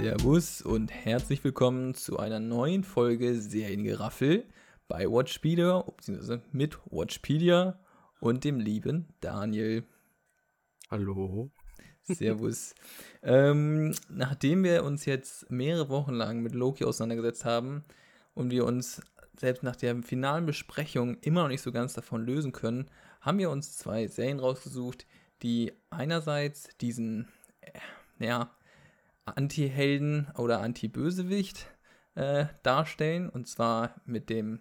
Servus und herzlich willkommen zu einer neuen Folge Seriengeraffel bei Watchpedia, beziehungsweise mit Watchpedia und dem lieben Daniel. Hallo. Servus. ähm, nachdem wir uns jetzt mehrere Wochen lang mit Loki auseinandergesetzt haben und wir uns selbst nach der finalen Besprechung immer noch nicht so ganz davon lösen können, haben wir uns zwei Serien rausgesucht, die einerseits diesen, äh, ja, Anti-Helden oder Anti-Bösewicht äh, darstellen, und zwar mit dem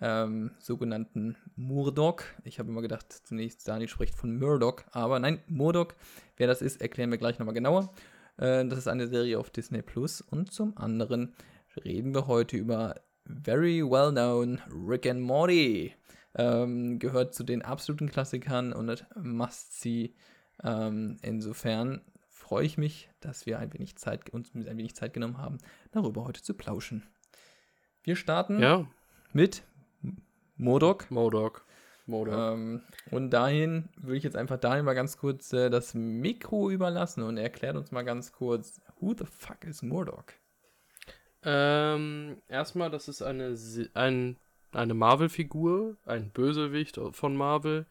ähm, sogenannten Murdoch. Ich habe immer gedacht, zunächst Dani spricht von Murdoch, aber nein, Murdoch. Wer das ist, erklären wir gleich nochmal genauer. Äh, das ist eine Serie auf Disney Plus. Und zum anderen reden wir heute über very well known Rick and Morty. Ähm, gehört zu den absoluten Klassikern und must see. Ähm, insofern freue ich mich, dass wir ein wenig Zeit, uns ein wenig Zeit genommen haben, darüber heute zu plauschen. Wir starten Ja, mit Modok. Modok. Modok. Ähm, und dahin würde ich jetzt einfach Daniel mal ganz kurz äh, das Mikro überlassen und er erklärt uns mal ganz kurz, who the fuck is Murdoch? Ähm, erstmal, das ist eine, ein, eine Marvel-Figur, ein Bösewicht von Marvel.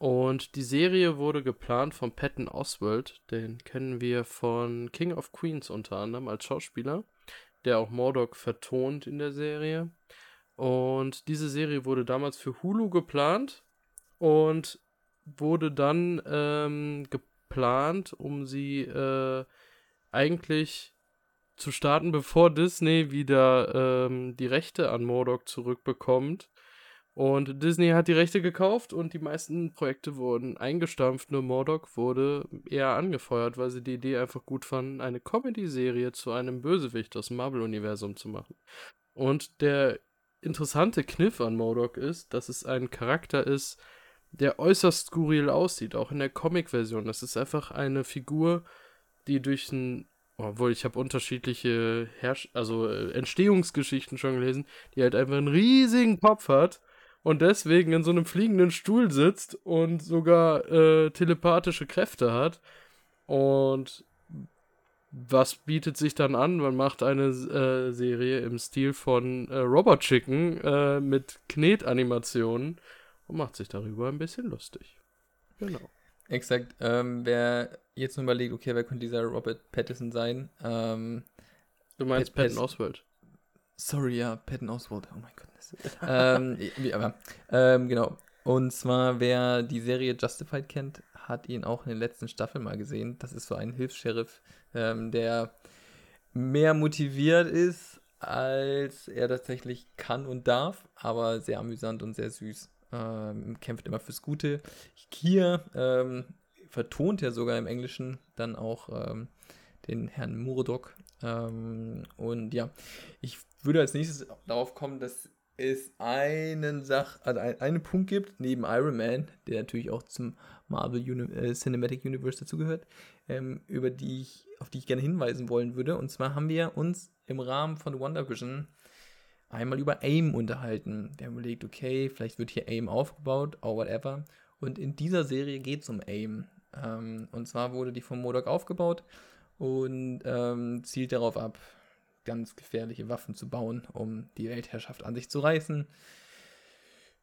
Und die Serie wurde geplant von Patton Oswalt, den kennen wir von King of Queens unter anderem als Schauspieler, der auch Mordok vertont in der Serie. Und diese Serie wurde damals für Hulu geplant und wurde dann ähm, geplant, um sie äh, eigentlich zu starten, bevor Disney wieder ähm, die Rechte an Mordok zurückbekommt. Und Disney hat die Rechte gekauft und die meisten Projekte wurden eingestampft, nur Mordok wurde eher angefeuert, weil sie die Idee einfach gut fanden, eine Comedy-Serie zu einem Bösewicht aus dem Marvel-Universum zu machen. Und der interessante Kniff an Mordok ist, dass es ein Charakter ist, der äußerst skurril aussieht, auch in der Comic-Version. Das ist einfach eine Figur, die durch ein obwohl, ich habe unterschiedliche Herrsch also äh, Entstehungsgeschichten schon gelesen, die halt einfach einen riesigen Kopf hat und deswegen in so einem fliegenden Stuhl sitzt und sogar äh, telepathische Kräfte hat. Und was bietet sich dann an? Man macht eine äh, Serie im Stil von äh, Robot Chicken äh, mit Knetanimationen und macht sich darüber ein bisschen lustig. Genau. Exakt. Ähm, wer jetzt nur überlegt, okay, wer könnte dieser Robert Pattinson sein? Ähm, Du meinst Pat- Patton Oswalt. sorry, ja, Patton Oswalt. Oh mein Gott. Ähm, wie aber, ähm, genau. Und zwar, wer die Serie Justified kennt, hat ihn auch in den letzten Staffeln mal gesehen. Das ist so ein Hilfs-Sheriff, ähm, der mehr motiviert ist, als er tatsächlich kann und darf, aber sehr amüsant und sehr süß. Ähm, kämpft immer fürs Gute. Hier ähm, vertont er sogar im Englischen dann auch ähm, den Herrn Murdoch. Ähm, und ja, ich würde als nächstes darauf kommen, dass es einen Sach, also ein, einen Punkt gibt, neben Iron Man, der natürlich auch zum Marvel Uni äh, Cinematic Universe dazugehört, ähm, über die ich, auf die ich gerne hinweisen wollen würde. Und zwar haben wir uns im Rahmen von WandaVision einmal über AIM unterhalten. Wir haben überlegt, okay, vielleicht wird hier AIM aufgebaut, or whatever. Und in dieser Serie geht es um AIM. Ähm, und zwar wurde die von Modok aufgebaut und ähm, zielt darauf ab, ganz gefährliche Waffen zu bauen, um die Weltherrschaft an sich zu reißen.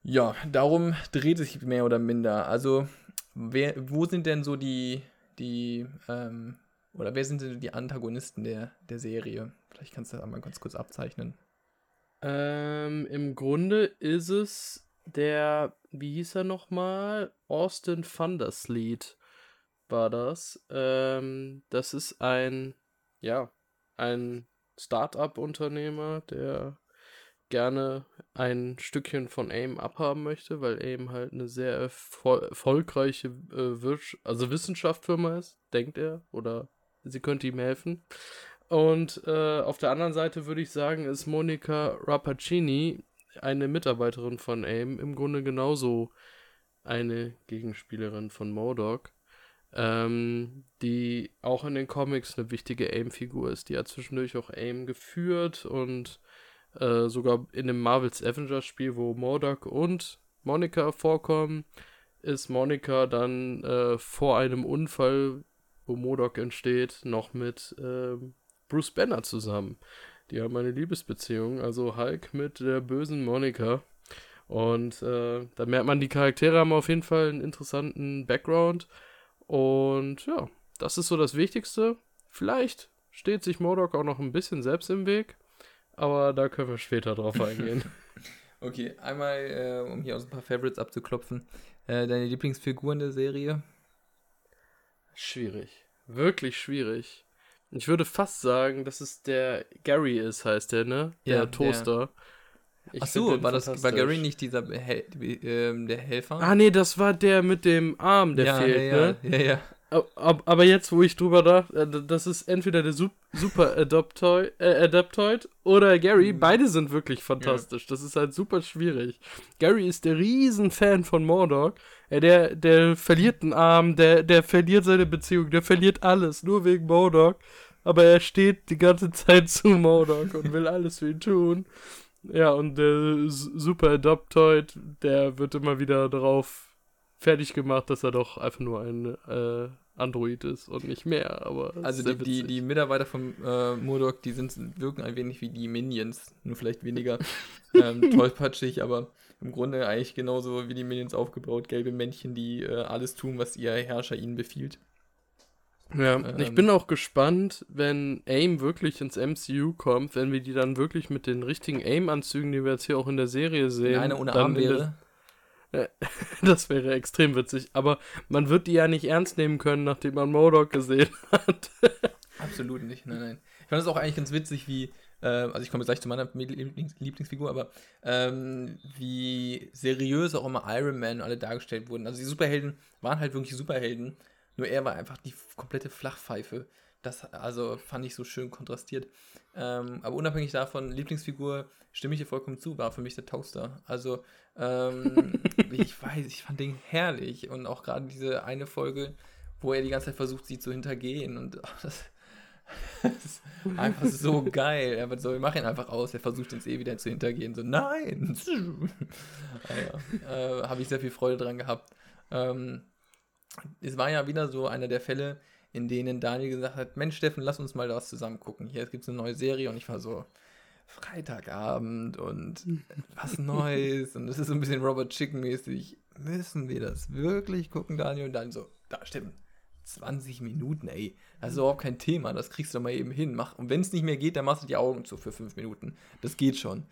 Ja, darum dreht es sich mehr oder minder. Also, wer, wo sind denn so die, die, ähm, oder wer sind denn die Antagonisten der, der Serie? Vielleicht kannst du das einmal ganz kurz abzeichnen. Ähm, im Grunde ist es der, wie hieß er nochmal? Austin Thundersleet war das. Ähm, das ist ein, ja, ein Start-up-Unternehmer, der gerne ein Stückchen von AIM abhaben möchte, weil AIM halt eine sehr erfol erfolgreiche äh, Wirtsch also Wissenschaftsfirma ist, denkt er, oder sie könnte ihm helfen. Und äh, auf der anderen Seite würde ich sagen, ist Monica Rappaccini, eine Mitarbeiterin von AIM, im Grunde genauso eine Gegenspielerin von Modok, ähm, die auch in den Comics eine wichtige AIM-Figur ist. Die hat zwischendurch auch AIM geführt und äh, sogar in dem Marvels Avengers-Spiel, wo Modok und Monica vorkommen, ist Monica dann äh, vor einem Unfall, wo Modok entsteht, noch mit ähm, Bruce Banner zusammen. Die haben eine Liebesbeziehung, also Hulk mit der bösen Monika. Und äh, da merkt man, die Charaktere haben auf jeden Fall einen interessanten Background. Und ja, das ist so das Wichtigste. Vielleicht steht sich Modok auch noch ein bisschen selbst im Weg, aber da können wir später drauf eingehen. okay, einmal, äh, um hier aus ein paar Favorites abzuklopfen, äh, deine Lieblingsfiguren der Serie? Schwierig. Wirklich schwierig. Ich würde fast sagen, dass es der Gary ist, heißt der, ne? Der ja, Toaster. Der. Ach so, war das war Gary nicht dieser Hel äh, der Helfer? Ah nee, das war der mit dem Arm, der ja, fehlt, ja, ne? Ja, ja. Aber jetzt, wo ich drüber dachte, äh, das ist entweder der Super Adoptoid, äh, Adaptoid oder Gary. Mhm. Beide sind wirklich fantastisch. Ja. Das ist halt super schwierig. Gary ist der Riesenfan von Mordok. Äh, der, der verliert einen Arm, der, der verliert seine Beziehung, der verliert alles, nur wegen Mordok. Aber er steht die ganze Zeit zu Mordok und will alles für ihn tun. Ja, und der Super Adoptoid, der wird immer wieder darauf fertig gemacht, dass er doch einfach nur ein äh, Android ist und nicht mehr. Aber also die, die, die, Mitarbeiter von äh, Murdoch, die sind, wirken ein wenig wie die Minions, nur vielleicht weniger ähm, tollpatschig, aber im Grunde eigentlich genauso wie die Minions aufgebaut. Gelbe Männchen, die äh, alles tun, was ihr Herrscher ihnen befiehlt. Ja, ähm, ich bin auch gespannt, wenn AIM wirklich ins MCU kommt, wenn wir die dann wirklich mit den richtigen AIM-Anzügen, die wir jetzt hier auch in der Serie sehen. Eine ohne Arm wäre. Das wäre extrem witzig. Aber man wird die ja nicht ernst nehmen können, nachdem man Modok gesehen hat. Absolut nicht, nein, nein. Ich fand es auch eigentlich ganz witzig, wie, äh, also ich komme jetzt gleich zu meiner Lieblings Lieblingsfigur, aber ähm, wie seriös auch immer Iron Man alle dargestellt wurden. Also die Superhelden waren halt wirklich Superhelden, nur er war einfach die komplette Flachpfeife. Das also fand ich so schön kontrastiert. Ähm, aber unabhängig davon, Lieblingsfigur, stimme ich dir vollkommen zu, war für mich der Toaster. Also, ähm, ich weiß, ich fand den herrlich. Und auch gerade diese eine Folge, wo er die ganze Zeit versucht, sie zu hintergehen. Und ach, das, das, ist einfach so geil. Er wird so, wir machen ihn einfach aus. Er versucht uns eh wieder zu hintergehen. So, nein! ja, äh, Habe ich sehr viel Freude dran gehabt. Ähm, es war ja wieder so einer der Fälle, in denen Daniel gesagt hat, Mensch Steffen, lass uns mal was zusammen gucken. Hier gibt es eine neue Serie und ich war so, Freitagabend und was Neues und es ist so ein bisschen Robert Chicken mäßig. Müssen wir das wirklich gucken, Daniel? Und dann so, da stimmt. 20 Minuten, ey. Das ist überhaupt kein Thema. Das kriegst du mal eben hin. Mach, und wenn es nicht mehr geht, dann machst du die Augen zu für 5 Minuten. Das geht schon.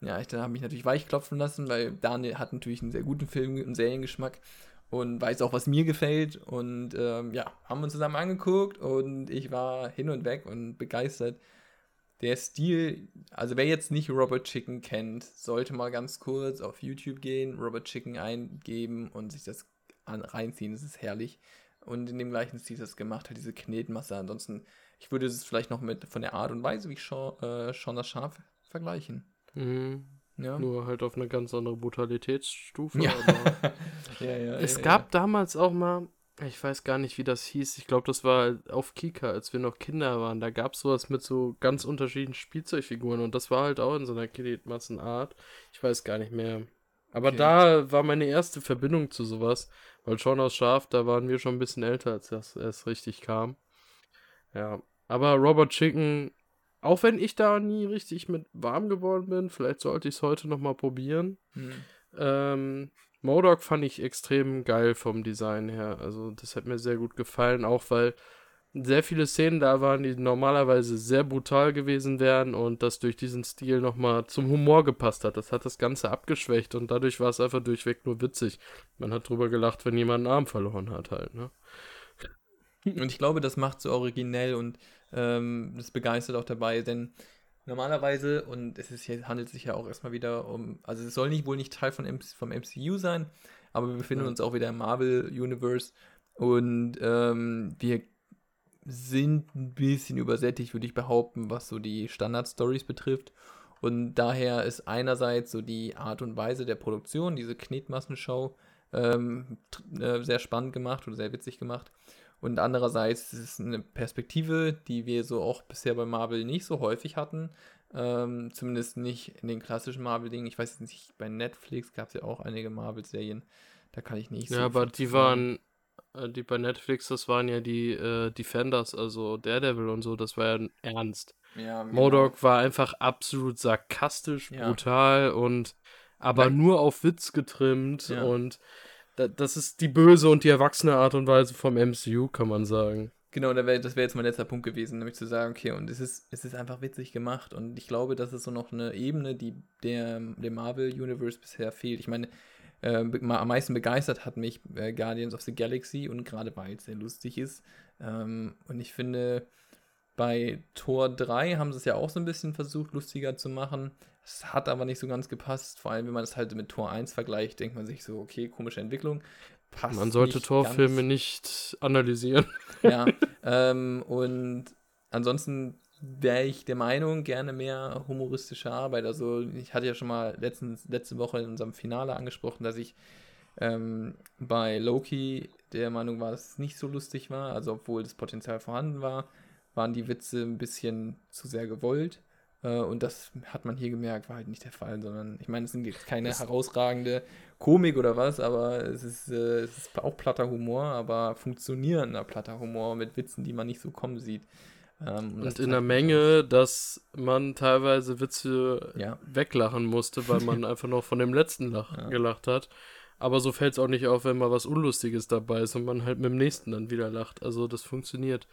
Ja, ich habe mich natürlich weichklopfen lassen, weil Daniel hat natürlich einen sehr guten Film- und Seriengeschmack und weiß auch, was mir gefällt. Und ähm, ja, haben uns zusammen angeguckt und ich war hin und weg und begeistert. Der Stil, also wer jetzt nicht Robert Chicken kennt, sollte mal ganz kurz auf YouTube gehen, Robert Chicken eingeben und sich das an, reinziehen. Das ist herrlich. Und in dem gleichen Stil das gemacht hat, diese Knetmasse. Ansonsten, ich würde es vielleicht noch mit von der Art und Weise, wie Sean, äh, Sean das Schaf vergleichen. Mhm. Ja. Nur halt auf eine ganz andere Brutalitätsstufe. Ja. ja, ja, es gab damals auch mal, ich weiß gar nicht, wie das hieß. Ich glaube, das war auf Kika, als wir noch Kinder waren. Da gab es sowas mit so ganz unterschiedlichen Spielzeugfiguren und das war halt auch in so einer Kreditmassenart. Ich weiß gar nicht mehr. Aber okay. da war meine erste Verbindung zu sowas, weil schon aus Schaf, da waren wir schon ein bisschen älter, als das erst richtig kam. Ja, aber Robert Chicken auch wenn ich da nie richtig mit warm geworden bin, vielleicht sollte ich es heute nochmal probieren. Hm. Ähm, Modok fand ich extrem geil vom Design her. Also das hat mir sehr gut gefallen, auch weil sehr viele Szenen da waren, die normalerweise sehr brutal gewesen wären und das durch diesen Stil nochmal zum Humor gepasst hat. Das hat das Ganze abgeschwächt und dadurch war es einfach durchweg nur witzig. Man hat drüber gelacht, wenn jemand einen Arm verloren hat halt, ne? Und ich glaube, das macht so originell und ähm, das begeistert auch dabei, denn normalerweise, und es ist hier, handelt sich ja auch erstmal wieder um, also es soll nicht wohl nicht Teil von vom MCU sein, aber wir befinden ja. uns auch wieder im Marvel-Universe und ähm, wir sind ein bisschen übersättigt, würde ich behaupten, was so die Standard-Stories betrifft. Und daher ist einerseits so die Art und Weise der Produktion, diese Knetmassenshow, ähm, äh, sehr spannend gemacht oder sehr witzig gemacht. Und andererseits ist es eine Perspektive, die wir so auch bisher bei Marvel nicht so häufig hatten. Ähm, zumindest nicht in den klassischen Marvel-Dingen. Ich weiß jetzt nicht, bei Netflix gab es ja auch einige Marvel-Serien. Da kann ich nicht so. Ja, aber die waren Äh, die bei Netflix, das waren ja die äh, Defenders, also Daredevil und so, das war ja ernst. Ja, genau. Modok war einfach absolut sarkastisch, Ja. brutal und aber Ja. nur auf Witz getrimmt Ja. und das ist die böse und die erwachsene Art und Weise vom MCU, kann man sagen. Genau, das wäre jetzt mein letzter Punkt gewesen, nämlich zu sagen, okay, und es ist, es ist einfach witzig gemacht und ich glaube, das ist so noch eine Ebene, die der, dem Marvel Universe bisher fehlt. Ich meine, äh, am meisten begeistert hat mich äh, Guardians of the Galaxy und gerade weil es sehr lustig ist. Ähm, und ich finde, bei Tor 3 haben sie es ja auch so ein bisschen versucht, lustiger zu machen. Es hat aber nicht so ganz gepasst. Vor allem, wenn man es halt mit Tor 1 vergleicht, denkt man sich so, okay, komische Entwicklung. Passt Man sollte nicht Torfilme ganz. nicht analysieren. Ja, ähm, und ansonsten wäre ich der Meinung, gerne mehr humoristische Arbeit. Also ich hatte ja schon mal letztens, letzte Woche in unserem Finale angesprochen, dass ich ähm, bei Loki der Meinung war, dass es nicht so lustig war. Also obwohl das Potenzial vorhanden war, waren die Witze ein bisschen zu sehr gewollt. Äh, und das hat man hier gemerkt, war halt nicht der Fall, sondern ich meine, es sind jetzt keine Das- herausragende Komik oder was, aber es ist, äh, es ist auch platter Humor, aber funktionierender platter Humor mit Witzen, die man nicht so kommen sieht. Ähm, Und in der Menge, dass man teilweise Witze. Ja, weglachen musste, weil man einfach noch von dem letzten Lach Ja. gelacht hat. Aber so fällt es auch nicht auf, wenn mal was Unlustiges dabei ist und man halt mit dem nächsten dann wieder lacht. Also das funktioniert.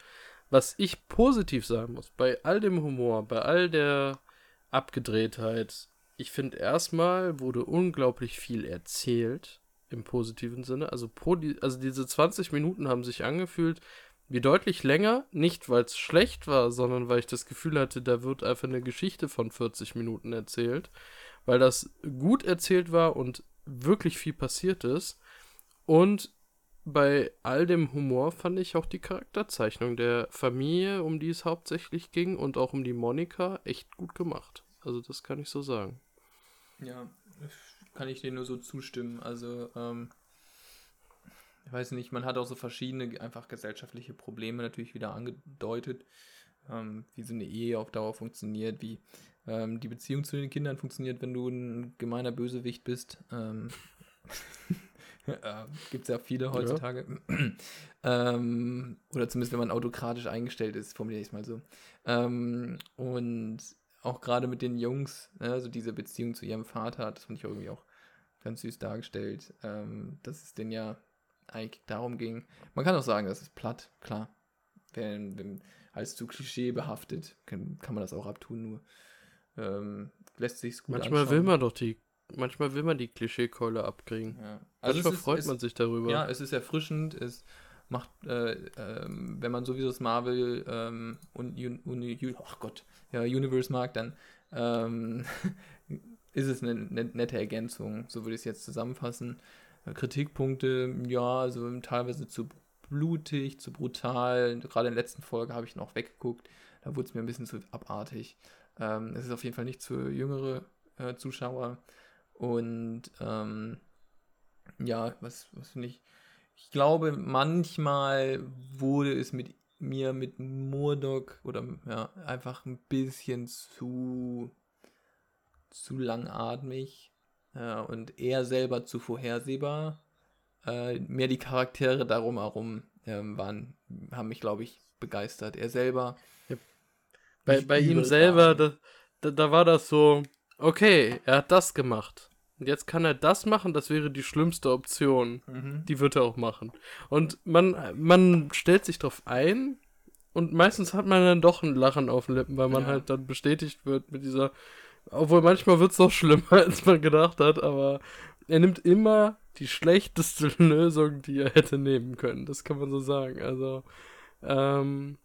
Was ich positiv sagen muss, bei all dem Humor, bei all der Abgedrehtheit, ich finde erstmal wurde unglaublich viel erzählt, im positiven Sinne. Also, also diese 20 Minuten haben sich angefühlt wie deutlich länger, nicht weil es schlecht war, sondern weil ich das Gefühl hatte, da wird einfach eine Geschichte von 40 Minuten erzählt, weil das gut erzählt war und wirklich viel passiert ist. Und bei all dem Humor fand ich auch die Charakterzeichnung der Familie, um die es hauptsächlich ging, und auch um die Monika echt gut gemacht. Also das kann ich so sagen. ja, kann ich dir nur so zustimmen. Also, ähm, ich weiß nicht, man hat auch so verschiedene einfach gesellschaftliche Probleme natürlich wieder angedeutet, ähm, wie so eine Ehe auf Dauer funktioniert, wie ähm, die Beziehung zu den Kindern funktioniert, wenn du ein gemeiner Bösewicht bist. Ähm, äh, Gibt es ja viele heutzutage. ähm, oder zumindest, wenn man autokratisch eingestellt ist, formuliere ich es mal so. Ähm, und auch gerade mit den Jungs, ne, also diese Beziehung zu ihrem Vater, das fand ich irgendwie auch ganz süß dargestellt, ähm, dass es denn ja eigentlich darum ging. Man kann auch sagen, das ist platt, klar. Wenn, wenn als zu Klischee behaftet, kann, kann man das auch abtun, nur ähm, lässt sich's gut manchmal anschauen. will man doch die, manchmal will man die Klischeekeule abkriegen. Ja. Also manchmal ist- freut es- man sich darüber. Ja, es ist erfrischend, es macht, äh, ähm, wenn man sowieso das Marvel ähm, und Un Uni ach Gott, ja, Universe mag, dann ähm, ist es eine, ne- nette Ergänzung, so würde ich es jetzt zusammenfassen. Äh, Kritikpunkte, ja, also teilweise zu blutig, zu brutal. Gerade in der letzten Folge habe ich noch weggeguckt, da wurde es mir ein bisschen zu abartig. Ähm, es ist auf jeden Fall nicht für jüngere äh, Zuschauer. Und ähm, ja, was, was finde ich? Ich glaube, manchmal wurde es mit mir mit Murdoch oder ja, einfach ein bisschen zu, zu langatmig ja, und er selber zu vorhersehbar. Äh, mehr die Charaktere darum herum ähm, waren, haben mich, glaube ich, begeistert. Er selber. Bei, nicht bei ihm selber, da, da, da war das so, okay, er hat das gemacht. Und jetzt kann er das machen, das wäre die schlimmste Option. Mhm. Die wird er auch machen. Und man, man stellt sich drauf ein und meistens hat man dann doch ein Lachen auf den Lippen, weil man Ja. halt dann bestätigt wird mit dieser. Obwohl manchmal wird es noch schlimmer, als man gedacht hat, aber er nimmt immer die schlechteste Lösung, die er hätte nehmen können. Das kann man so sagen. Also, ähm,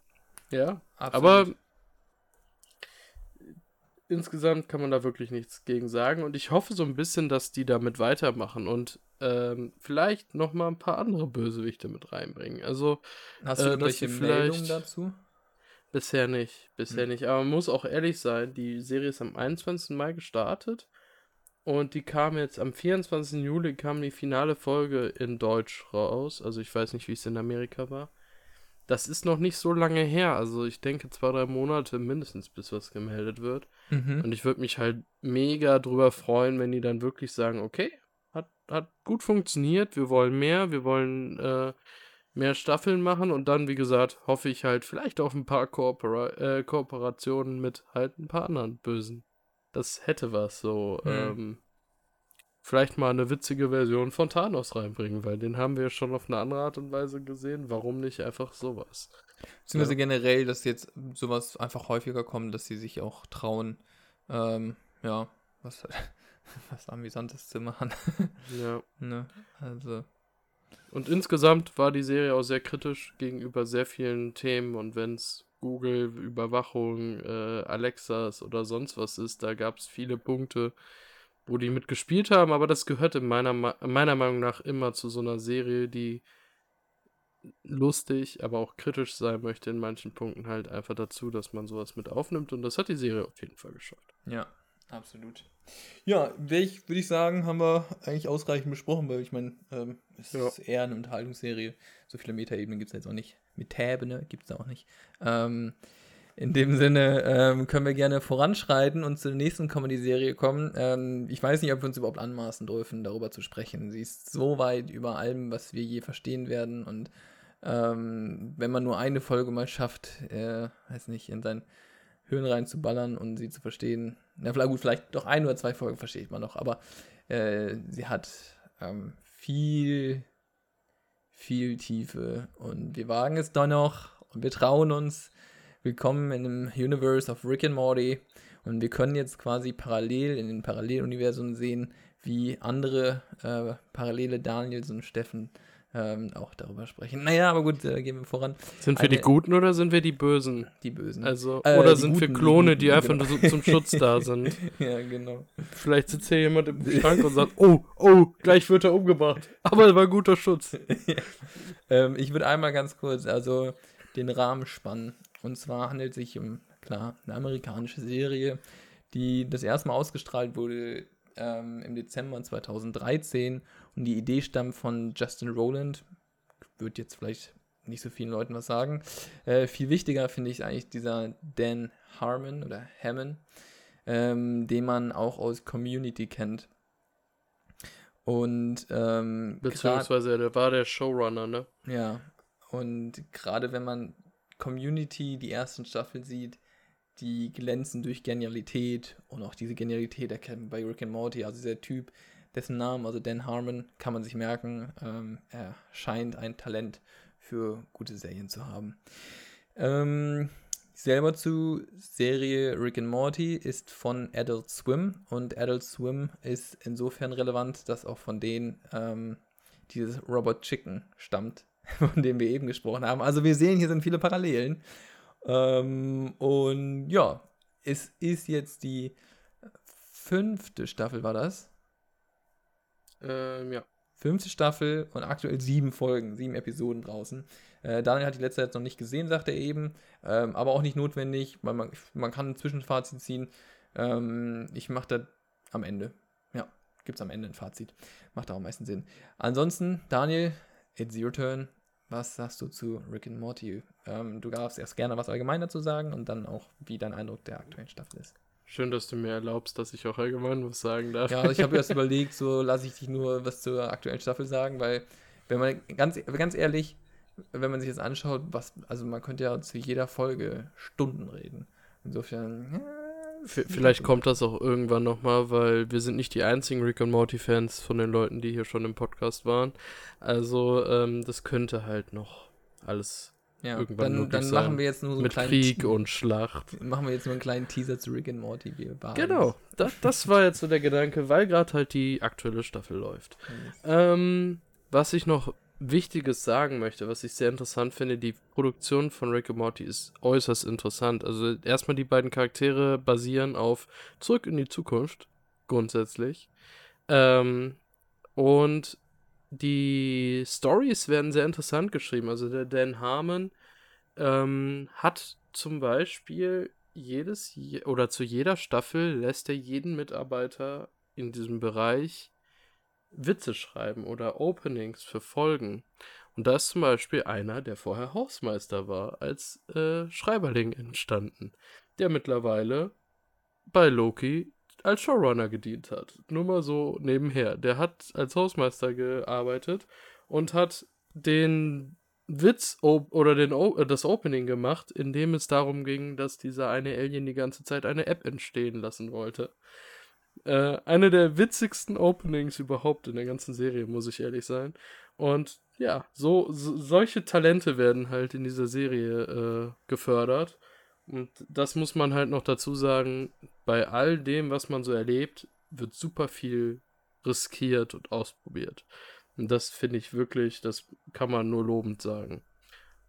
ja. Aber Absolut. Insgesamt kann man da wirklich nichts gegen sagen. Und ich hoffe so ein bisschen, dass die damit weitermachen und ähm, vielleicht noch mal ein paar andere Bösewichte mit reinbringen. Also Hast du äh, irgendwelche Meldungen dazu? bisher nicht, bisher Hm. nicht. Aber man muss auch ehrlich sein, die Serie ist am 21. Mai gestartet und die kam jetzt am 24. Juli kam die finale Folge in Deutsch raus. Also ich weiß nicht, wie es in Amerika war. Das ist noch nicht so lange her. Also ich denke zwei, drei Monate mindestens, bis was gemeldet wird. Mhm. Und ich würde mich halt mega drüber freuen, wenn die dann wirklich sagen, okay, hat, hat gut funktioniert, wir wollen mehr, wir wollen äh, mehr Staffeln machen und dann, wie gesagt, hoffe ich halt vielleicht auf ein paar Koopera äh, Kooperationen mit halt ein paar anderen Bösen. Das hätte was, so, Hm. ähm, vielleicht mal eine witzige Version von Thanos reinbringen, weil den haben wir schon auf eine andere Art und Weise gesehen. Warum nicht einfach sowas? Beziehungsweise Ja. generell, dass jetzt sowas einfach häufiger kommt, dass sie sich auch trauen, ähm, ja, was, was Amüsantes zu machen. Ja. ne? Also, Und insgesamt war die Serie auch sehr kritisch gegenüber sehr vielen Themen und wenn es Google, Überwachung, äh, Alexas oder sonst was ist, da gab es viele Punkte, wo die mitgespielt haben, aber das gehörte meiner, Ma- meiner Meinung nach immer zu so einer Serie, die lustig, aber auch kritisch sein möchte in manchen Punkten halt einfach dazu, dass man sowas mit aufnimmt und das hat die Serie auf jeden Fall geschafft. ja, absolut. Ja, welch, würde ich sagen, haben wir eigentlich ausreichend besprochen, weil ich meine, ähm, es Ja. ist eher eine Unterhaltungsserie. So viele Metaebenen gibt es jetzt auch nicht. Metaebene gibt es auch nicht. Ähm, in dem Sinne ähm, können wir gerne voranschreiten und zur nächsten Comedy-Serie kommen. Ähm, ich weiß nicht, ob wir uns überhaupt anmaßen dürfen, darüber zu sprechen. Sie ist so weit über allem, was wir je verstehen werden. Und ähm, wenn man nur eine Folge mal schafft, äh, weiß nicht, in sein Höhen reinzuballern und sie zu verstehen. Na, vielleicht gut, vielleicht doch ein oder zwei Folgen versteht man noch, aber äh, sie hat ähm, viel, viel Tiefe und wir wagen es doch noch und wir trauen uns. Willkommen in dem Universe of Rick and Morty und wir können jetzt quasi parallel in den Paralleluniversen sehen, wie andere äh, parallele Daniels und Steffen ähm, auch darüber sprechen. Naja, aber gut, äh, gehen wir voran. Sind wir die Eine- Guten oder sind wir die Bösen? Die Bösen. Also, Äh, oder die sind wir Guten, die Klone, Guten, die einfach genau. nur zum Schutz da sind? ja, genau. Vielleicht sitzt hier jemand im Schrank und sagt, oh, oh, gleich wird er umgebracht. Aber es war guter Schutz. Ähm, ich würde einmal ganz kurz also den Rahmen spannen. Und zwar handelt es sich um, klar, eine amerikanische Serie, die das erste Mal ausgestrahlt wurde ähm, im Dezember 2013. Und die Idee stammt von Justin Rowland. Wird jetzt vielleicht nicht so vielen Leuten was sagen. Äh, viel wichtiger finde ich eigentlich dieser Dan Harmon oder Hammond, ähm, den man auch aus Community kennt. Und ähm, grad- Beziehungsweise der war der Showrunner, ne? ja, und gerade wenn man Community, die ersten Staffeln sieht, die glänzen durch Genialität und auch diese Genialität erkennt man bei Rick and Morty, also dieser Typ, dessen Namen, also Dan Harmon, kann man sich merken, ähm, er scheint ein Talent für gute Serien zu haben. Ähm, selber zu Serie Rick and Morty ist von Adult Swim und Adult Swim ist insofern relevant, dass auch von denen ähm, dieses Robot Chicken stammt, von dem wir eben gesprochen haben. Also wir sehen, hier sind viele Parallelen. Ähm, und ja, es ist jetzt die fünfte Staffel, war das? Ähm, ja. Fünfte Staffel und aktuell sieben Folgen, sieben Episoden draußen. Äh, Daniel hat die letzte jetzt noch nicht gesehen, sagt er eben. Ähm, aber auch nicht notwendig, weil man, man kann ein Zwischenfazit ziehen. Ähm, ich mache das am Ende. Ja, gibt es am Ende ein Fazit. Macht auch am meisten Sinn. Ansonsten, Daniel, it's your turn. Was sagst du zu Rick and Morty? Ähm, du darfst erst gerne was allgemein dazu sagen und dann auch, wie dein Eindruck der aktuellen Staffel ist. Schön, dass du mir erlaubst, dass ich auch allgemein was sagen darf. Ja, also ich habe erst überlegt, so lasse ich dich nur was zur aktuellen Staffel sagen, weil, wenn man ganz, ganz ehrlich, wenn man sich das anschaut, was, also man könnte ja zu jeder Folge Stunden reden. Insofern, ja, Vielleicht kommt das auch irgendwann nochmal, weil wir sind nicht die einzigen Rick und Morty-Fans von den Leuten, die hier schon im Podcast waren. Also, ähm, das könnte halt noch alles ja, irgendwann dann, dann sein. machen wir jetzt nur so einen mit kleinen Krieg Te- und Schlacht. machen wir jetzt nur einen kleinen Teaser zu Rick and Morty. Wir behalten Genau, das, das war jetzt so der Gedanke, weil gerade halt die aktuelle Staffel läuft. es. Ähm, was ich noch Wichtiges sagen möchte, was ich sehr interessant finde, die Produktion von Rick and Morty ist äußerst interessant. Also erstmal die beiden Charaktere basieren auf Zurück in die Zukunft, grundsätzlich. Ähm, und die Stories werden sehr interessant geschrieben. Also der Dan Harmon ähm, hat zum Beispiel jedes Je oder zu jeder Staffel lässt er jeden Mitarbeiter in diesem Bereich Witze schreiben oder Openings für Folgen. Und da ist zum Beispiel einer, der vorher Hausmeister war, als äh, Schreiberling entstanden, der mittlerweile bei Loki als Showrunner gedient hat. Nur mal so nebenher. Der hat als Hausmeister gearbeitet und hat den Witz oder den o das Opening gemacht, in dem es darum ging, dass dieser eine Alien die ganze Zeit eine App entstehen lassen wollte. Äh, eine der witzigsten Openings überhaupt in der ganzen Serie, muss ich ehrlich sein. Und ja, so, so solche Talente werden halt in dieser Serie äh, gefördert. Und das muss man halt noch dazu sagen, bei all dem, was man so erlebt, wird super viel riskiert und ausprobiert. Und das finde ich wirklich, das kann man nur lobend sagen.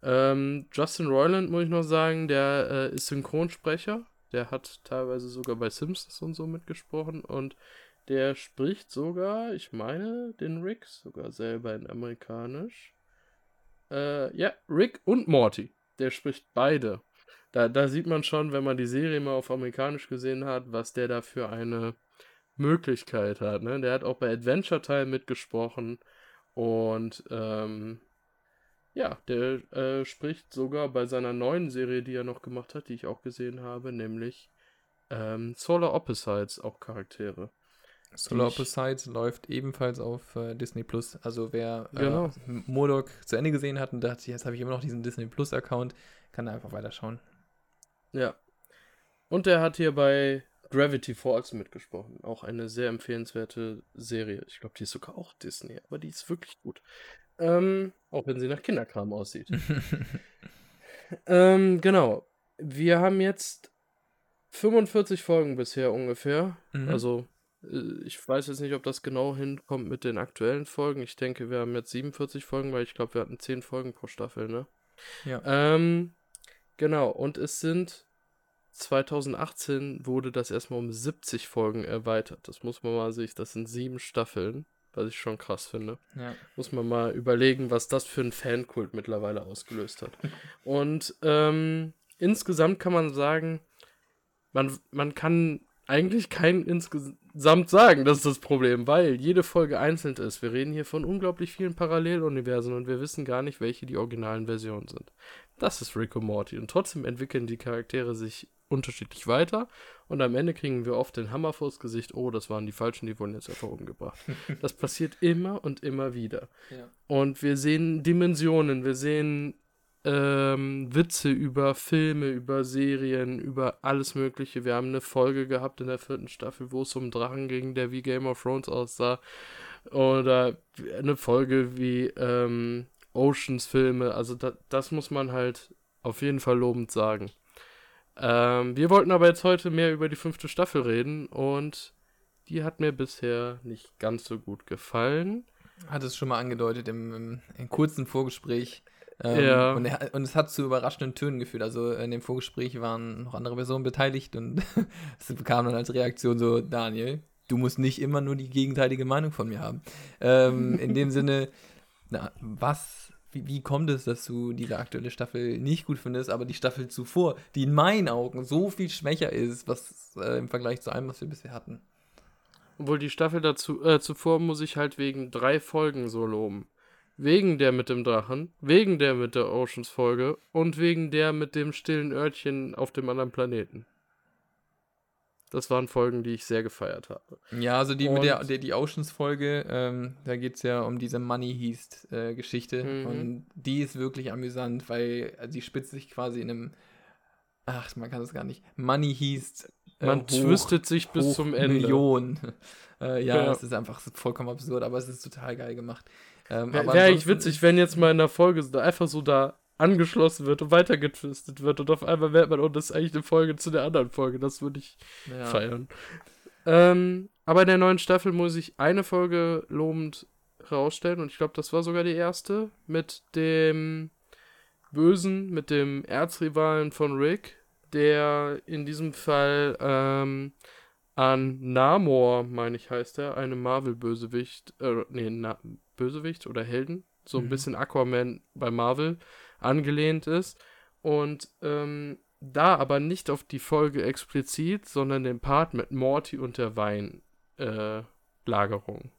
Ähm, Justin Roiland, muss ich noch sagen, der äh, ist Synchronsprecher der hat teilweise sogar bei Simpsons und so mitgesprochen und der spricht sogar, ich meine, den Rick sogar selber in amerikanisch. Äh, ja, Rick und Morty. Der spricht beide. Da, da sieht man schon, wenn man die Serie mal auf amerikanisch gesehen hat, was der da für eine Möglichkeit hat. Ne? Der hat auch bei Adventure Time mitgesprochen und ähm, ja, der äh, spricht sogar bei seiner neuen Serie, die er noch gemacht hat, die ich auch gesehen habe, nämlich ähm, Solar Opposites auch Charaktere. Solar Opposites läuft ebenfalls auf äh, Disney Plus. Also wer äh, genau. Modok zu Ende gesehen hat und dachte, jetzt habe ich immer noch diesen Disney Plus Account, kann da einfach weiterschauen. Ja. Und er hat hier bei Gravity Falls mitgesprochen. Auch eine sehr empfehlenswerte Serie. Ich glaube, die ist sogar auch Disney, aber die ist wirklich gut. Ähm, auch wenn sie nach Kinderkram aussieht. ähm, genau. Wir haben jetzt 45 Folgen bisher ungefähr. Mhm. Also, äh, ich weiß jetzt nicht, ob das genau hinkommt mit den aktuellen Folgen. Ich denke, wir haben jetzt 47 Folgen, weil ich glaube, wir hatten 10 Folgen pro Staffel, ne? Ja. Ähm, genau. Und es sind 2018 wurde das erstmal um 70 Folgen erweitert. Das muss man mal sich, das sind sieben Staffeln was ich schon krass finde. Ja. Muss man mal überlegen, was das für ein Fankult mittlerweile ausgelöst hat. Und ähm, insgesamt kann man sagen, man, man kann eigentlich kein insgesamt sagen, das ist das Problem, weil jede Folge einzeln ist. Wir reden hier von unglaublich vielen Paralleluniversen und wir wissen gar nicht, welche die originalen Versionen sind. Das ist Rick und Morty und trotzdem entwickeln die Charaktere sich unterschiedlich weiter und am Ende kriegen wir oft den Hammer vors Gesicht, oh, das waren die Falschen, die wurden jetzt einfach umgebracht. das passiert immer und immer wieder. Ja. Und wir sehen Dimensionen, wir sehen ähm, Witze über Filme, über Serien, über alles Mögliche. Wir haben eine Folge gehabt in der vierten Staffel, wo es um Drachen ging, der wie Game of Thrones aussah. Oder eine Folge wie ähm, Oceans Filme. Also da, das muss man halt auf jeden Fall lobend sagen. Ähm, wir wollten aber jetzt heute mehr über die fünfte Staffel reden und die hat mir bisher nicht ganz so gut gefallen. Hat es schon mal angedeutet im, im, im kurzen Vorgespräch. Ähm, ja. Und, er, und, es hat zu überraschenden Tönen geführt. Also in dem Vorgespräch waren noch andere Personen beteiligt und es bekam dann als Reaktion so, Daniel, du musst nicht immer nur die gegenteilige Meinung von mir haben. Ähm, in dem Sinne, na, was wie, wie kommt es, dass du diese aktuelle Staffel nicht gut findest, aber die Staffel zuvor, die in meinen Augen so viel schwächer ist, was äh, im Vergleich zu allem, was wir bisher hatten? Obwohl die Staffel dazu, äh, zuvor muss ich halt wegen drei Folgen so loben. Wegen der mit dem Drachen, wegen der mit der Oceans-Folge und wegen der mit dem stillen Örtchen auf dem anderen Planeten. Das waren Folgen, die ich sehr gefeiert habe. Ja, also die, der, der, die Oceans-Folge, ähm, da geht es ja um diese Money Heist-Geschichte. Äh, mhm. Und die ist wirklich amüsant, weil sie spitzt sich quasi in einem, ach, man kann das gar nicht, Money Heist. Äh, man hoch, twistet sich bis zum Ende. Million. äh, ja, ja, es ist einfach vollkommen absurd, aber es ist total geil gemacht. Ähm, Wäre wär eigentlich witzig, wenn jetzt mal in der Folge einfach so da angeschlossen wird und weitergetwistet wird und auf einmal merkt man, oh, das ist eigentlich eine Folge zu der anderen Folge. Das würde ich ja. feiern. Ähm, aber in der neuen Staffel muss ich eine Folge lobend herausstellen und ich glaube, das war sogar die erste mit dem Bösen, mit dem Erzrivalen von Rick, der in diesem Fall ähm, an Namor, meine ich, heißt er, einem Marvel-Bösewicht, äh, nee, Na Bösewicht oder Helden, so ein mhm. bisschen Aquaman bei Marvel, angelehnt ist. Und ähm, da aber nicht auf die Folge explizit, sondern den Part mit Morty und der Weinlagerung. Äh,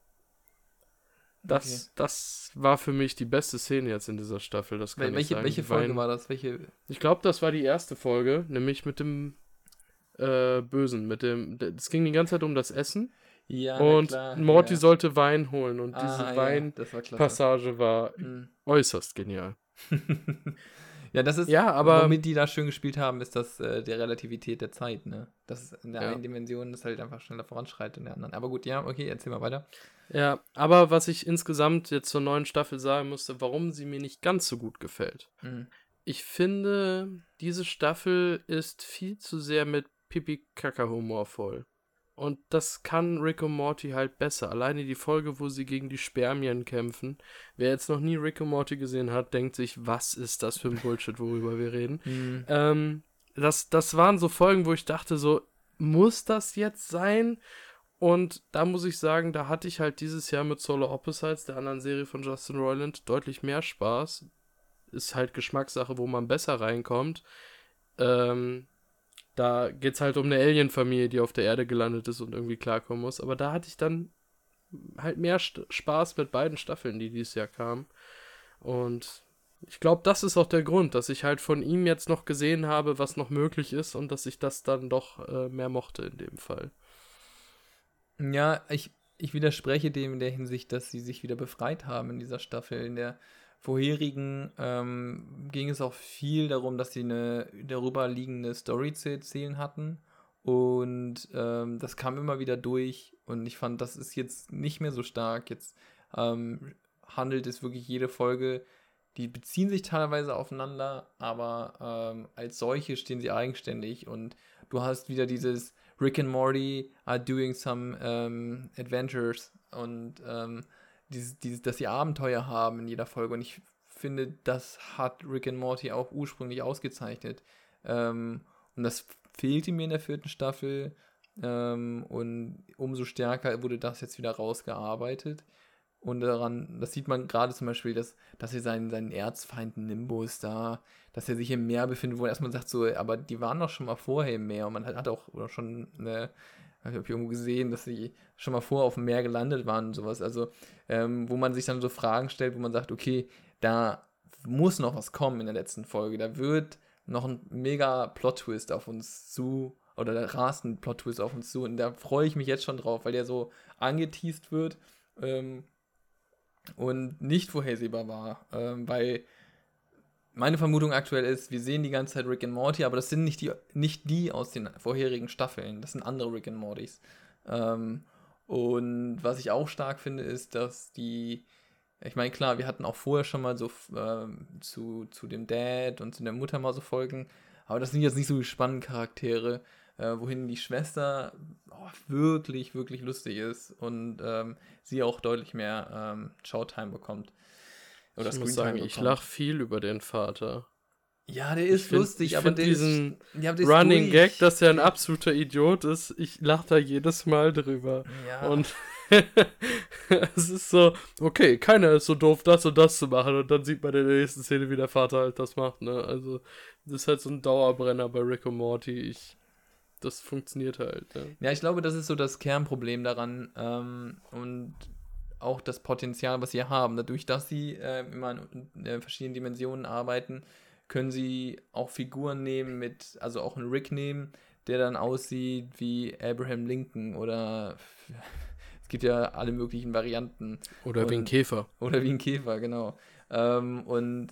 das, okay. das war für mich die beste Szene jetzt in dieser Staffel. Das kann welche, welche Folge Wein. war das? Welche? Ich glaube, das war die erste Folge, nämlich mit dem äh, Bösen, mit dem. Es ging die ganze Zeit um das Essen. Ja, und klar, Morty ja. sollte Wein holen und ah, diese ja, Weinpassage war, war mhm. äußerst genial. ja, das ist, ja, aber womit die da schön gespielt haben, ist das äh, der Relativität der Zeit, ne? Das ist in der ja. einen Dimension das halt einfach schneller voranschreitet in der anderen. Aber gut, ja, okay, erzähl mal weiter. Ja, aber was ich insgesamt jetzt zur neuen Staffel sagen musste, warum sie mir nicht ganz so gut gefällt. Mhm. Ich finde, diese Staffel ist viel zu sehr mit Pipi-Kaka-Humor voll. Und das kann Rick und Morty halt besser. Alleine die Folge, wo sie gegen die Spermien kämpfen. Wer jetzt noch nie Rick und Morty gesehen hat, denkt sich, was ist das für ein Bullshit, worüber wir reden. Mhm. Ähm, das, das waren so Folgen, wo ich dachte, so, muss das jetzt sein? Und da muss ich sagen, da hatte ich halt dieses Jahr mit Solo Opposites, der anderen Serie von Justin Roiland, deutlich mehr Spaß. Ist halt Geschmackssache, wo man besser reinkommt. Ähm, da geht es halt um eine Alien-Familie, die auf der Erde gelandet ist und irgendwie klarkommen muss. Aber da hatte ich dann halt mehr St Spaß mit beiden Staffeln, die dieses Jahr kamen. Und ich glaube, das ist auch der Grund, dass ich halt von ihm jetzt noch gesehen habe, was noch möglich ist und dass ich das dann doch äh, mehr mochte in dem Fall. Ja, ich, ich widerspreche dem in der Hinsicht, dass sie sich wieder befreit haben in dieser Staffel. In der vorherigen ähm, ging es auch viel darum, dass sie eine darüber liegende Story zu erzählen hatten. Und ähm, das kam immer wieder durch. Und ich fand, das ist jetzt nicht mehr so stark. Jetzt ähm, handelt es wirklich jede Folge. Die beziehen sich teilweise aufeinander, aber ähm, als solche stehen sie eigenständig. Und du hast wieder dieses Rick and Morty are doing some ähm, adventures. Und ähm, dieses, dieses, dass sie Abenteuer haben in jeder Folge. Und ich finde, das hat Rick and Morty auch ursprünglich ausgezeichnet. Ähm, und das fehlte mir in der vierten Staffel. Ähm, und umso stärker wurde das jetzt wieder rausgearbeitet. Und daran, das sieht man gerade zum Beispiel, dass, dass er seinen, seinen Erzfeind Nimbus da, dass er sich im Meer befindet, wo er erstmal sagt, so, aber die waren doch schon mal vorher im Meer und man hat, hat auch schon eine, ich habe irgendwo gesehen, dass sie schon mal vorher auf dem Meer gelandet waren und sowas. Also, ähm, wo man sich dann so Fragen stellt, wo man sagt, okay, da muss noch was kommen in der letzten Folge. Da wird noch ein mega Plot-Twist auf uns zu, oder da rast ein Plot-Twist auf uns zu. Und da freue ich mich jetzt schon drauf, weil der so angeteased wird ähm, und nicht vorhersehbar war. Ähm, weil meine Vermutung aktuell ist, wir sehen die ganze Zeit Rick and Morty, aber das sind nicht die, nicht die aus den vorherigen Staffeln. Das sind andere Rick and Mortys. Ähm, und was ich auch stark finde, ist, dass die, ich meine, klar, wir hatten auch vorher schon mal so ähm, zu, zu dem Dad und zu der Mutter mal so Folgen, aber das sind jetzt nicht so die spannenden Charaktere, äh, wohin die Schwester oh, wirklich, wirklich lustig ist und ähm, sie auch deutlich mehr ähm, Showtime bekommt. Oder ich muss sagen, ich lache viel über den Vater. Ja, der ist find, lustig, aber der diesen ist, ja, der Running durch. Gag, dass er ein absoluter Idiot ist, ich lache da jedes Mal drüber. Ja. Und es ist so, okay, keiner ist so doof, das und das zu machen. Und dann sieht man in der nächsten Szene, wie der Vater halt das macht, ne? Also, das ist halt so ein Dauerbrenner bei Rick und Morty. Ich, das funktioniert halt, ja. Ja, ich glaube, das ist so das Kernproblem daran. Ähm, und auch das Potenzial, was sie haben. Dadurch, dass sie äh, immer in äh, verschiedenen Dimensionen arbeiten, können sie auch Figuren nehmen mit, also auch einen Rick nehmen, der dann aussieht wie Abraham Lincoln oder es gibt ja alle möglichen Varianten. Oder und, wie ein Käfer. Oder wie ein Käfer, genau. Ähm, und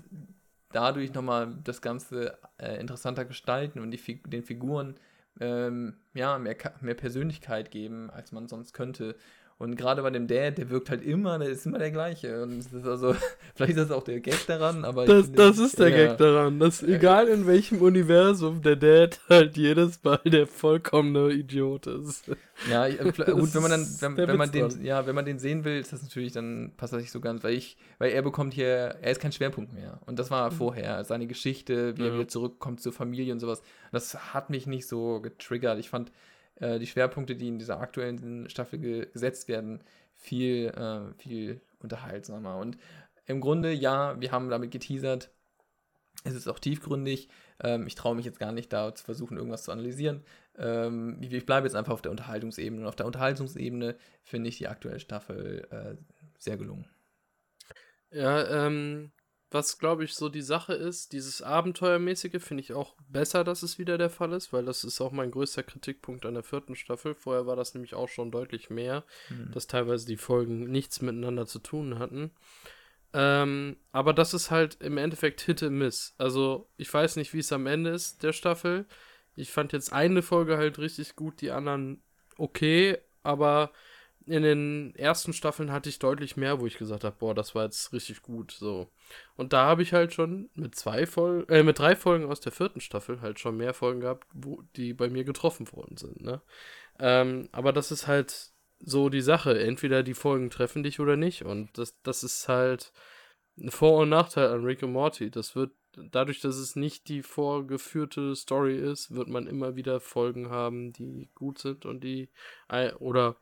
dadurch nochmal das Ganze äh, interessanter gestalten und die, den Figuren ähm, ja, mehr, mehr Persönlichkeit geben, als man sonst könnte. Und gerade bei dem Dad, der wirkt halt immer, der ist immer der gleiche. Und das ist also, vielleicht ist das auch der Gag daran, aber. Das, finde, das ist der ja, Gag daran. Dass egal in welchem Universum der Dad halt jedes Mal der vollkommene Idiot ist. Ja, äh, gut, wenn man dann, wenn, wenn man den, ja, wenn man den sehen will, ist das natürlich, dann passt das nicht so ganz, weil ich, weil er bekommt hier, er ist kein Schwerpunkt mehr. Und das war mhm. vorher, seine Geschichte, wie ja. er wieder zurückkommt zur Familie und sowas. Das hat mich nicht so getriggert. Ich fand, äh, die Schwerpunkte, die in dieser aktuellen Staffel ge gesetzt werden, viel, äh, viel unterhaltsamer. Und im Grunde, ja, wir haben damit geteasert. Es ist auch tiefgründig. Ähm, ich traue mich jetzt gar nicht, da zu versuchen, irgendwas zu analysieren. Ähm, ich bleibe jetzt einfach auf der Unterhaltungsebene. Und auf der Unterhaltungsebene finde ich die aktuelle Staffel äh, sehr gelungen. Ja, ähm, was, glaube ich, so die Sache ist, dieses Abenteuermäßige finde ich auch besser, dass es wieder der Fall ist, weil das ist auch mein größter Kritikpunkt an der vierten Staffel. Vorher war das nämlich auch schon deutlich mehr, mhm. dass teilweise die Folgen nichts miteinander zu tun hatten. Ähm, aber das ist halt im Endeffekt Hit and Miss. Also, ich weiß nicht, wie es am Ende ist der Staffel. Ich fand jetzt eine Folge halt richtig gut, die anderen okay, aber in den ersten Staffeln hatte ich deutlich mehr, wo ich gesagt habe, boah, das war jetzt richtig gut, so. Und da habe ich halt schon mit zwei Folgen, äh, mit drei Folgen aus der vierten Staffel halt schon mehr Folgen gehabt, wo die bei mir getroffen worden sind, ne? Ähm, aber das ist halt so die Sache. Entweder die Folgen treffen dich oder nicht. Und das, das ist halt ein Vor- und Nachteil an Rick und Morty. Das wird, dadurch, dass es nicht die vorgeführte Story ist, wird man immer wieder Folgen haben, die gut sind und die, oder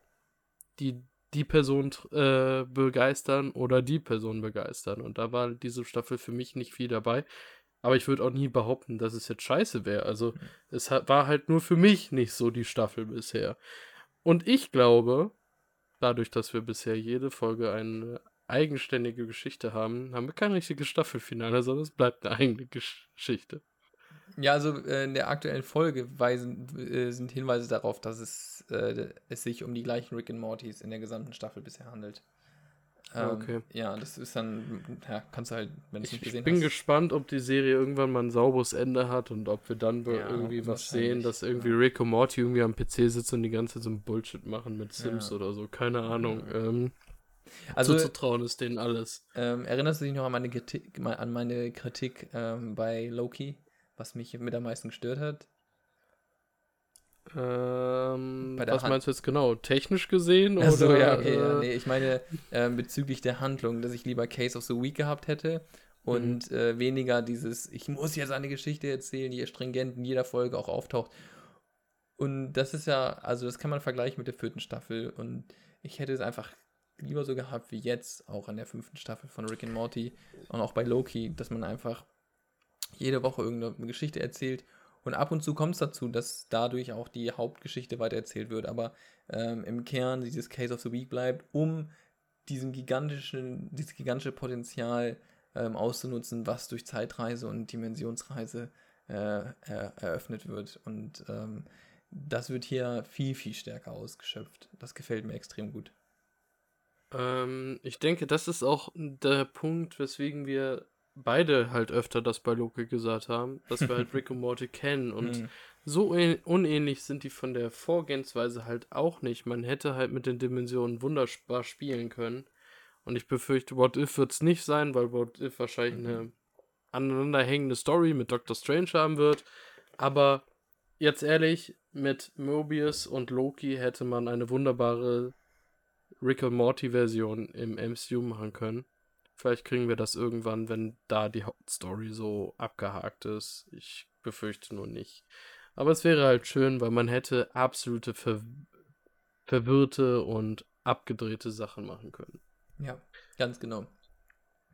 die die Person äh, begeistern oder die Person begeistern. Und da war diese Staffel für mich nicht viel dabei. Aber ich würde auch nie behaupten, dass es jetzt scheiße wäre. Also, es war halt nur für mich nicht so die Staffel bisher. Und ich glaube, dadurch, dass wir bisher jede Folge eine eigenständige Geschichte haben, haben wir kein richtiges Staffelfinale, sondern es bleibt eine eigene Geschichte. Ja, also äh, in der aktuellen Folge weisen, äh, sind Hinweise darauf, dass es, äh, es sich um die gleichen Rick and Mortys in der gesamten Staffel bisher handelt. Ähm, okay. Ja, das ist dann, ja, kannst du halt, wenn du es nicht gesehen hast. Ich bin gespannt, ob die Serie irgendwann mal ein sauberes Ende hat und ob wir dann ja, irgendwie was sehen, dass irgendwie ja. Rick und Morty irgendwie am PC sitzen und die ganze Zeit so ein Bullshit machen mit Sims ja. oder so. Keine Ahnung. Ähm, also, zuzutrauen ist denen alles. Ähm, erinnerst du dich noch an meine Kritik, an meine Kritik ähm, bei Loki, was mich mit am meisten gestört hat? Ähm, was Hand meinst du jetzt genau? Technisch gesehen? Oder, Achso, ja, okay, äh, ja, nee, ich meine äh, bezüglich der Handlung, dass ich lieber Case of the Week gehabt hätte und mhm. äh, weniger dieses, ich muss jetzt eine Geschichte erzählen, die stringent in jeder Folge auch auftaucht. Und das ist ja, also das kann man vergleichen mit der vierten Staffel und ich hätte es einfach lieber so gehabt wie jetzt, auch an der fünften Staffel von Rick and Morty und auch bei Loki, dass man einfach jede Woche irgendeine Geschichte erzählt und ab und zu kommt es dazu, dass dadurch auch die Hauptgeschichte weitererzählt wird. Aber ähm, im Kern dieses Case of the Week bleibt, um diesen gigantischen, dieses gigantische Potenzial ähm, auszunutzen, was durch Zeitreise und Dimensionsreise äh, er, eröffnet wird. Und ähm, das wird hier viel, viel stärker ausgeschöpft. Das gefällt mir extrem gut. Ähm, ich denke, das ist auch der Punkt, weswegen wir beide halt öfter das bei Loki gesagt haben, dass wir halt Rick und Morty kennen und mhm. so unähnlich sind die von der Vorgehensweise halt auch nicht. Man hätte halt mit den Dimensionen wunderbar spielen können und ich befürchte, What If wird es nicht sein, weil What If wahrscheinlich mhm. eine aneinanderhängende Story mit Doctor Strange haben wird, aber jetzt ehrlich, mit Mobius und Loki hätte man eine wunderbare Rick und Morty Version im MCU machen können. Vielleicht kriegen wir das irgendwann, wenn da die Hauptstory so abgehakt ist. Ich befürchte nur nicht. Aber es wäre halt schön, weil man hätte absolute ver verwirrte und abgedrehte Sachen machen können. Ja, ganz genau.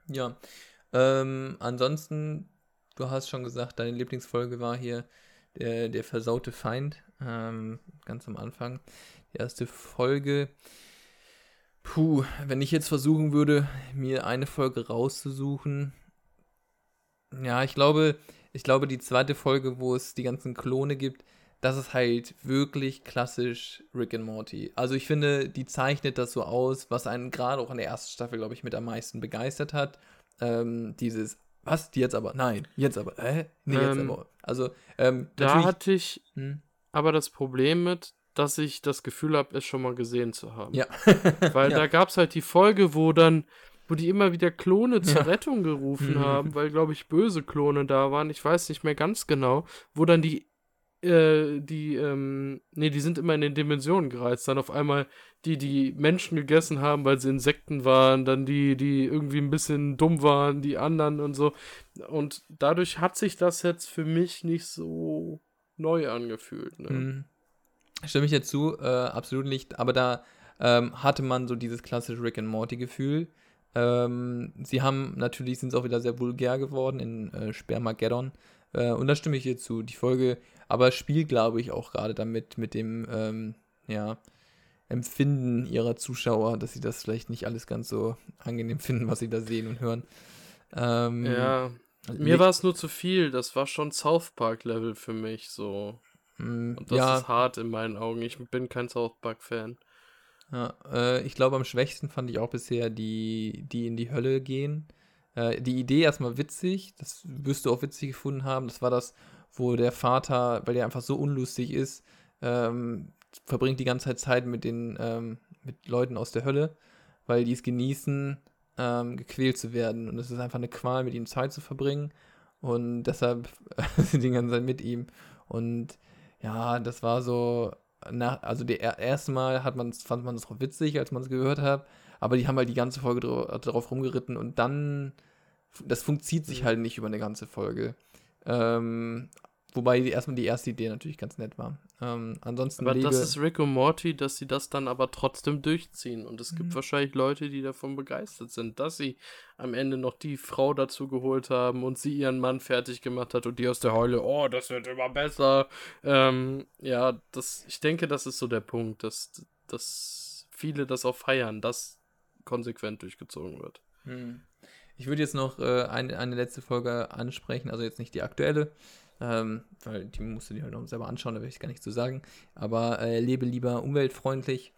Ja. Ähm, ansonsten, du hast schon gesagt, deine Lieblingsfolge war hier der, der versaute Feind. Ähm, ganz am Anfang. Die erste Folge. Puh, wenn ich jetzt versuchen würde, mir eine Folge rauszusuchen. Ja, ich glaube, ich glaube, die zweite Folge, wo es die ganzen Klone gibt, das ist halt wirklich klassisch Rick and Morty. Also ich finde, die zeichnet das so aus, was einen gerade auch in der ersten Staffel, glaube ich, mit am meisten begeistert hat. Ähm, dieses, was, die jetzt aber, nein, jetzt aber, hä? Nee, jetzt ähm, aber. Also, ähm, da hatte ich hm? aber das Problem mit, dass ich das Gefühl habe, es schon mal gesehen zu haben. Ja. weil ja. da gab es halt die Folge, wo dann, wo die immer wieder Klone zur ja. Rettung gerufen mhm. haben, weil, glaube ich, böse Klone da waren. Ich weiß nicht mehr ganz genau, wo dann die, äh, die, ähm, nee, die sind immer in den Dimensionen gereizt. Dann auf einmal die, die Menschen gegessen haben, weil sie Insekten waren, dann die, die irgendwie ein bisschen dumm waren, die anderen und so. Und dadurch hat sich das jetzt für mich nicht so neu angefühlt. Ne? Mhm. Stimme ich jetzt zu, äh, absolut nicht. Aber da ähm, hatte man so dieses klassische Rick and Morty-Gefühl. Ähm, sie haben natürlich, sind es auch wieder sehr vulgär geworden in äh, Spermageddon. Äh, und da stimme ich hier zu. Die Folge, aber spielt, glaube ich, auch gerade damit, mit dem, ähm, ja, Empfinden ihrer Zuschauer, dass sie das vielleicht nicht alles ganz so angenehm finden, was sie da sehen und hören. Ähm, ja, mir war es nur zu viel. Das war schon South Park-Level für mich, so. Mm, Und das ja. ist hart in meinen Augen. Ich bin kein South Park-Fan. Ja, äh, ich glaube, am schwächsten fand ich auch bisher die, die in die Hölle gehen. Äh, die Idee erstmal witzig, das wirst du auch witzig gefunden haben. Das war das, wo der Vater, weil der einfach so unlustig ist, ähm, verbringt die ganze Zeit Zeit mit den ähm, mit Leuten aus der Hölle, weil die es genießen, ähm, gequält zu werden. Und es ist einfach eine Qual, mit ihm Zeit zu verbringen. Und deshalb sind die ganze Zeit mit ihm. Und ja, das war so, nach, also der erste Mal hat man fand man es auch witzig, als man es gehört hat, aber die haben halt die ganze Folge drauf rumgeritten und dann, das funktioniert sich mhm. halt nicht über eine ganze Folge. Ähm, Wobei die, erstmal die erste Idee natürlich ganz nett war. Ähm, ansonsten. Aber das ist Rick und Morty, dass sie das dann aber trotzdem durchziehen. Und es gibt mhm. wahrscheinlich Leute, die davon begeistert sind, dass sie am Ende noch die Frau dazu geholt haben und sie ihren Mann fertig gemacht hat und die aus der Heule, oh, das wird immer besser. Ähm, ja, das, ich denke, das ist so der Punkt, dass, dass viele das auch feiern, dass konsequent durchgezogen wird. Mhm. Ich würde jetzt noch äh, eine, eine letzte Folge ansprechen, also jetzt nicht die aktuelle. Ähm, weil die musst du dir halt noch selber anschauen, da will ich gar nicht zu sagen. Aber äh, lebe lieber umweltfreundlich.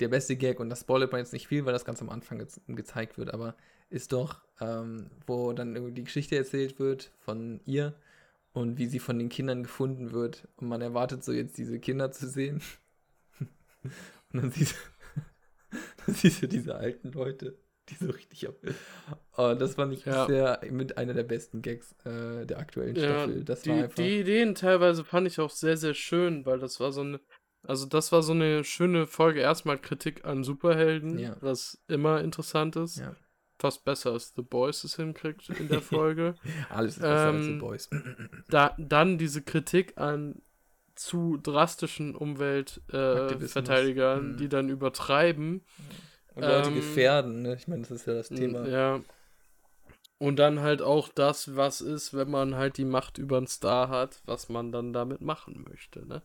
Der beste Gag, und das spoilert man jetzt nicht viel, weil das ganz am Anfang ge gezeigt wird, aber ist doch, ähm, wo dann irgendwie die Geschichte erzählt wird von ihr und wie sie von den Kindern gefunden wird. Und man erwartet so jetzt diese Kinder zu sehen. und dann siehst, dann siehst du diese alten Leute die so richtig ab. Oh, das fand ich ja. sehr mit einer der besten Gags äh, der aktuellen Staffel. Ja, das die, war einfach... die Ideen teilweise fand ich auch sehr, sehr schön, weil das war so eine. Also, das war so eine schöne Folge. Erstmal Kritik an Superhelden, ja. was immer interessant ist. Ja. Fast besser als The Boys es hinkriegt in der Folge. Alles ist besser ähm, als The ähm, Boys. da, dann diese Kritik an zu drastischen Umweltverteidigern, äh, mhm. die dann übertreiben. Und Leute ähm, gefährden, ne? Ich meine, das ist ja das Thema. Ja. Und dann halt auch das, was ist, wenn man halt die Macht über einen Star hat, was man dann damit machen möchte. Ne?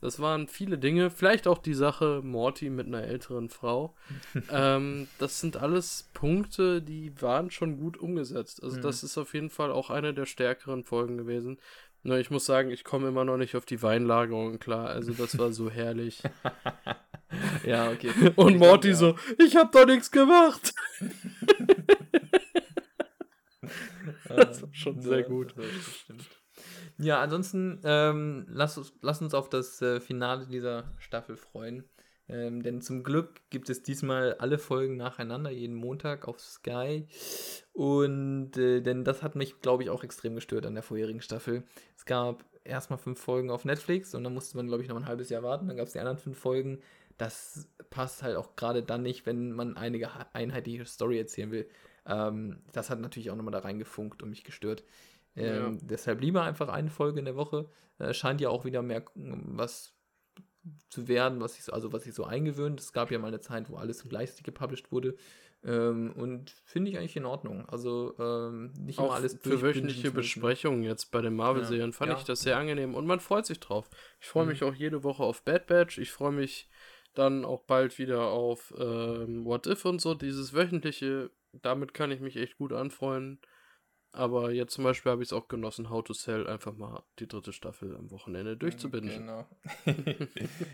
Das waren viele Dinge. Vielleicht auch die Sache Morty mit einer älteren Frau. ähm, das sind alles Punkte, die waren schon gut umgesetzt. Also, mhm. das ist auf jeden Fall auch eine der stärkeren Folgen gewesen. Nur ich muss sagen, ich komme immer noch nicht auf die Weinlagerung klar. Also, das war so herrlich. ja, okay. Und Morty ja. so, ich hab doch nichts gemacht. das war schon ja, sehr gut. Ja, ansonsten ähm, lass, lass uns auf das äh, Finale dieser Staffel freuen. Ähm, denn zum Glück gibt es diesmal alle Folgen nacheinander, jeden Montag auf Sky. Und äh, denn das hat mich, glaube ich, auch extrem gestört an der vorherigen Staffel. Es gab erstmal fünf Folgen auf Netflix und dann musste man, glaube ich, noch ein halbes Jahr warten. Dann gab es die anderen fünf Folgen das passt halt auch gerade dann nicht, wenn man eine einheitliche Story erzählen will. Ähm, das hat natürlich auch nochmal da reingefunkt und mich gestört. Ähm, ja. Deshalb lieber einfach eine Folge in der Woche. Äh, scheint ja auch wieder mehr was zu werden, was ich so, also was ich so eingewöhnt. Es gab ja mal eine Zeit, wo alles gleichzeitig gepublished wurde. Ähm, und finde ich eigentlich in Ordnung. Also ähm, nicht auch immer alles Für wöchentliche Besprechungen jetzt bei den Marvel-Serien ja. fand ja. ich das sehr angenehm und man freut sich drauf. Ich freue mhm. mich auch jede Woche auf Bad Batch. Ich freue mich dann auch bald wieder auf ähm, What If und so. Dieses wöchentliche, damit kann ich mich echt gut anfreuen. Aber jetzt zum Beispiel habe ich es auch genossen, How to Sell einfach mal die dritte Staffel am Wochenende durchzubinden. Genau.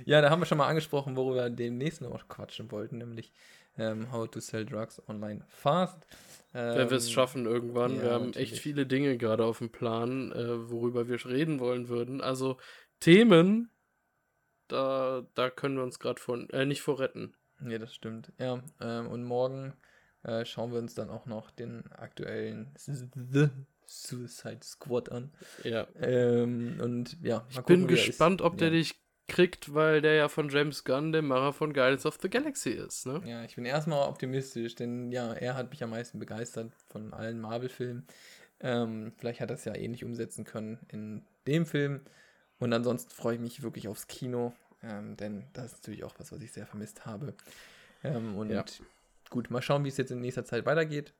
ja, da haben wir schon mal angesprochen, worüber wir demnächst noch quatschen wollten, nämlich ähm, How to Sell Drugs Online Fast. Ähm, Wenn wir es schaffen irgendwann. Ja, wir haben natürlich. echt viele Dinge gerade auf dem Plan, äh, worüber wir reden wollen würden. Also Themen, da, da können wir uns gerade von, äh, nicht vor retten. Nee, das stimmt. Ja, ähm, und morgen äh, schauen wir uns dann auch noch den aktuellen The Suicide Squad an. Ja. Ähm, und ja, ich gucken, bin gespannt, ob der ja. dich kriegt, weil der ja von James Gunn, dem Macher von Guardians of the Galaxy ist, ne? Ja, ich bin erstmal optimistisch, denn ja, er hat mich am meisten begeistert von allen Marvel-Filmen. Ähm, vielleicht hat er es ja ähnlich umsetzen können in dem Film. Und ansonsten freue ich mich wirklich aufs Kino, ähm, denn das ist natürlich auch was, was ich sehr vermisst habe. Ähm, und ja. Gut, mal schauen, wie es jetzt in nächster Zeit weitergeht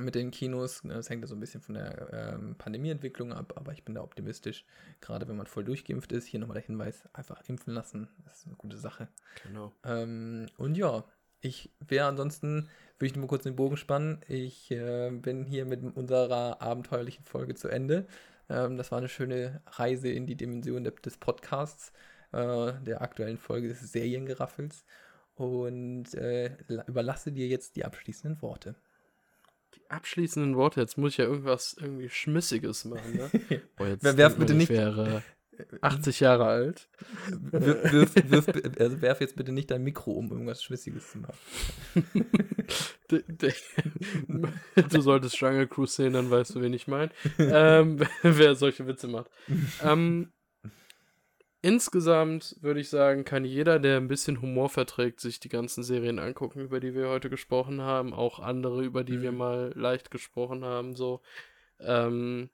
mit den Kinos. Das hängt ja so ein bisschen von der ähm, Pandemieentwicklung ab, aber ich bin da optimistisch, gerade wenn man voll durchgeimpft ist. Hier nochmal der Hinweis, einfach impfen lassen, das ist eine gute Sache. Genau. Ähm, und ja, ich wäre ansonsten, würde ich nur mal kurz den Bogen spannen. Ich äh, bin hier mit unserer abenteuerlichen Folge zu Ende. Ähm, das war eine schöne Reise in die Dimension des Podcasts, äh, der aktuellen Folge des Seriengeraffels. Und äh, überlasse dir jetzt die abschließenden Worte. Die abschließenden Worte, jetzt muss ich ja irgendwas irgendwie Schmissiges machen, ne? Boah, jetzt werf bitte nicht. wäre 80 Jahre alt. Wirf, wirf, wirf, also werf jetzt bitte nicht dein Mikro um, irgendwas Schmissiges zu machen. du solltest Jungle Cruise sehen, dann weißt du, wen ich meine. ähm, wer solche Witze macht. Ähm, insgesamt würde ich sagen, kann jeder, der ein bisschen Humor verträgt, sich die ganzen Serien angucken, über die wir heute gesprochen haben. Auch andere, über die mhm. wir mal leicht gesprochen haben. So. Ähm,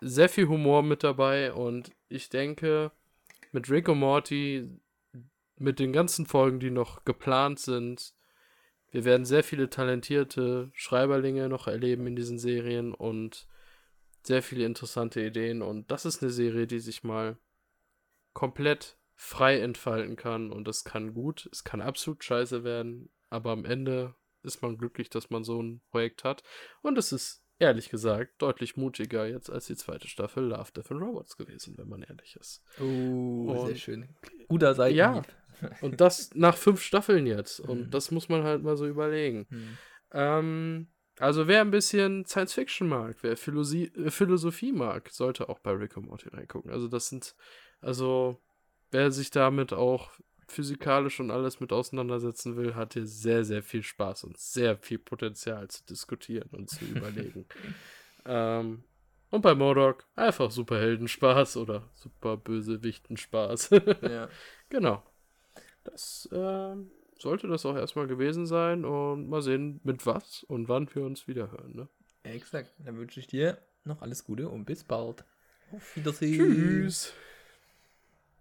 sehr viel Humor mit dabei und ich denke, mit Rick und Morty, mit den ganzen Folgen, die noch geplant sind, wir werden sehr viele talentierte Schreiberlinge noch erleben in diesen Serien und sehr viele interessante Ideen. Und das ist eine Serie, die sich mal komplett frei entfalten kann. Und das kann gut, es kann absolut scheiße werden, aber am Ende ist man glücklich, dass man so ein Projekt hat. Und es ist ehrlich gesagt, deutlich mutiger jetzt als die zweite Staffel Love, Death and Robots gewesen, wenn man ehrlich ist. Oh, und, sehr schön. Guter Seitenhieb. Ja, und das nach fünf Staffeln jetzt. Und hm. das muss man halt mal so überlegen. Hm. Ähm, also wer ein bisschen Science Fiction mag, wer Philosie äh, Philosophie mag, sollte auch bei Rick und Morty reingucken. Also das sind, also wer sich damit auch physikalisch und alles mit auseinandersetzen will, hat hier sehr, sehr viel Spaß und sehr viel Potenzial zu diskutieren und zu überlegen. ähm, und bei Modok einfach Superheldenspaß oder Superbösewichtenspaß. ja. Genau. Das äh, sollte das auch erstmal gewesen sein und mal sehen, mit was und wann wir uns wieder hören. Ne? Exakt. Dann wünsche ich dir noch alles Gute und bis bald. Auf Wiedersehen. Tschüss.